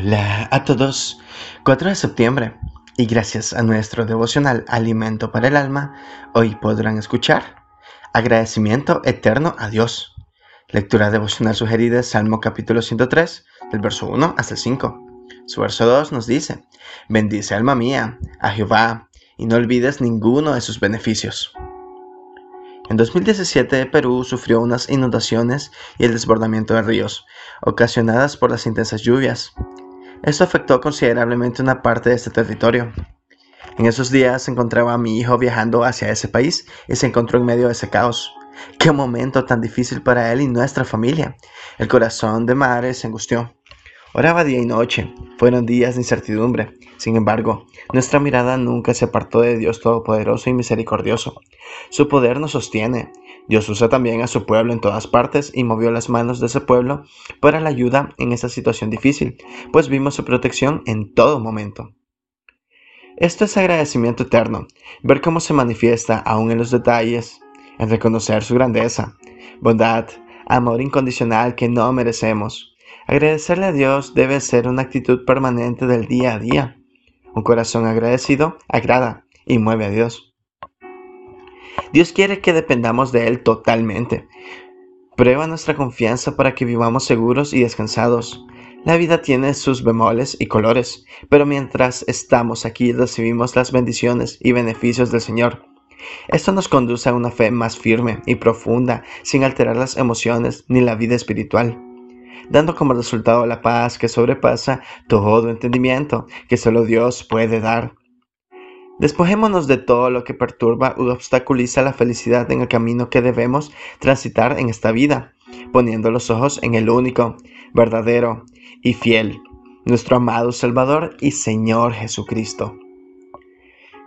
Hola a todos. 4 de septiembre. Y gracias a nuestro devocional Alimento para el Alma, hoy podrán escuchar Agradecimiento eterno a Dios. Lectura devocional sugerida Salmo capítulo 103, del verso 1 hasta el 5. Su verso 2 nos dice, Bendice alma mía a Jehová y no olvides ninguno de sus beneficios. En 2017 Perú sufrió unas inundaciones y el desbordamiento de ríos, ocasionadas por las intensas lluvias. Esto afectó considerablemente una parte de este territorio. En esos días encontraba a mi hijo viajando hacia ese país y se encontró en medio de ese caos. Qué momento tan difícil para él y nuestra familia. El corazón de madre se angustió. Oraba día y noche. Fueron días de incertidumbre. Sin embargo, nuestra mirada nunca se apartó de Dios Todopoderoso y Misericordioso. Su poder nos sostiene. Dios usa también a su pueblo en todas partes y movió las manos de ese pueblo para la ayuda en esta situación difícil, pues vimos su protección en todo momento. Esto es agradecimiento eterno, ver cómo se manifiesta aún en los detalles, en reconocer su grandeza, bondad, amor incondicional que no merecemos. Agradecerle a Dios debe ser una actitud permanente del día a día. Un corazón agradecido agrada y mueve a Dios. Dios quiere que dependamos de Él totalmente. Prueba nuestra confianza para que vivamos seguros y descansados. La vida tiene sus bemoles y colores, pero mientras estamos aquí recibimos las bendiciones y beneficios del Señor. Esto nos conduce a una fe más firme y profunda, sin alterar las emociones ni la vida espiritual dando como resultado la paz que sobrepasa todo entendimiento que solo Dios puede dar. Despojémonos de todo lo que perturba u obstaculiza la felicidad en el camino que debemos transitar en esta vida, poniendo los ojos en el único, verdadero y fiel, nuestro amado Salvador y Señor Jesucristo.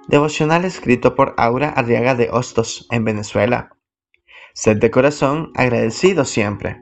Devocional escrito por Aura Arriaga de Hostos, en Venezuela. Sed de corazón agradecido siempre